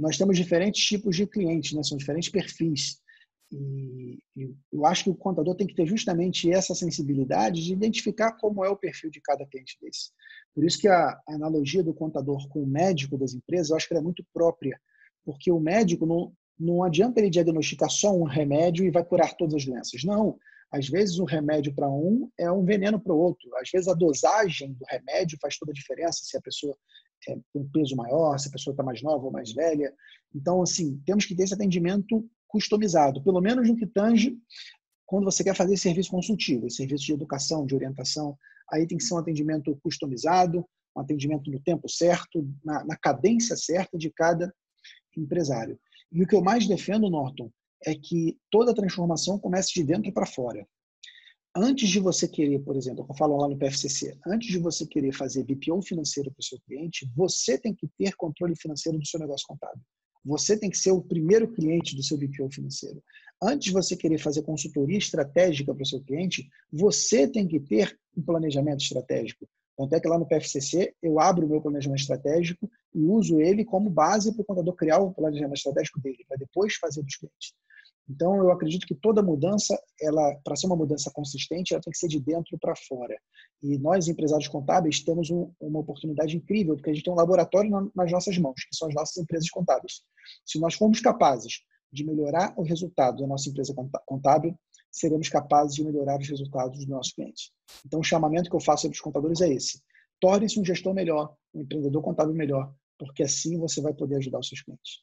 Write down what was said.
nós temos diferentes tipos de clientes, né? são diferentes perfis. E, eu acho que o contador tem que ter justamente essa sensibilidade de identificar como é o perfil de cada cliente desse. Por isso que a, a analogia do contador com o médico das empresas, eu acho que é muito própria, porque o médico não, não adianta ele diagnosticar só um remédio e vai curar todas as doenças. Não. Às vezes, um remédio para um é um veneno para o outro. Às vezes, a dosagem do remédio faz toda a diferença se a pessoa é, tem um peso maior, se a pessoa está mais nova ou mais velha. Então, assim, temos que ter esse atendimento customizado, pelo menos no que tange quando você quer fazer serviço consultivo, serviço de educação, de orientação. Aí tem que ser um atendimento customizado, um atendimento no tempo certo, na, na cadência certa de cada empresário. E o que eu mais defendo, Norton, é que toda transformação comece de dentro para fora. Antes de você querer, por exemplo, eu falo lá no PFCC, antes de você querer fazer BPO financeiro para o seu cliente, você tem que ter controle financeiro do seu negócio contábil. Você tem que ser o primeiro cliente do seu BPO financeiro. Antes de você querer fazer consultoria estratégica para o seu cliente, você tem que ter um planejamento estratégico. Tanto é que lá no PFCC eu abro o meu planejamento estratégico e uso ele como base para o contador criar o planejamento estratégico dele, para depois fazer dos clientes. Então, eu acredito que toda mudança, ela, para ser uma mudança consistente, ela tem que ser de dentro para fora. E nós, empresários contábeis, temos um, uma oportunidade incrível, porque a gente tem um laboratório nas nossas mãos, que são as nossas empresas contábeis. Se nós formos capazes de melhorar o resultado da nossa empresa contábil, seremos capazes de melhorar os resultados dos nossos clientes. Então, o chamamento que eu faço para os contadores é esse. Torne-se um gestor melhor, um empreendedor contábil melhor, porque assim você vai poder ajudar os seus clientes.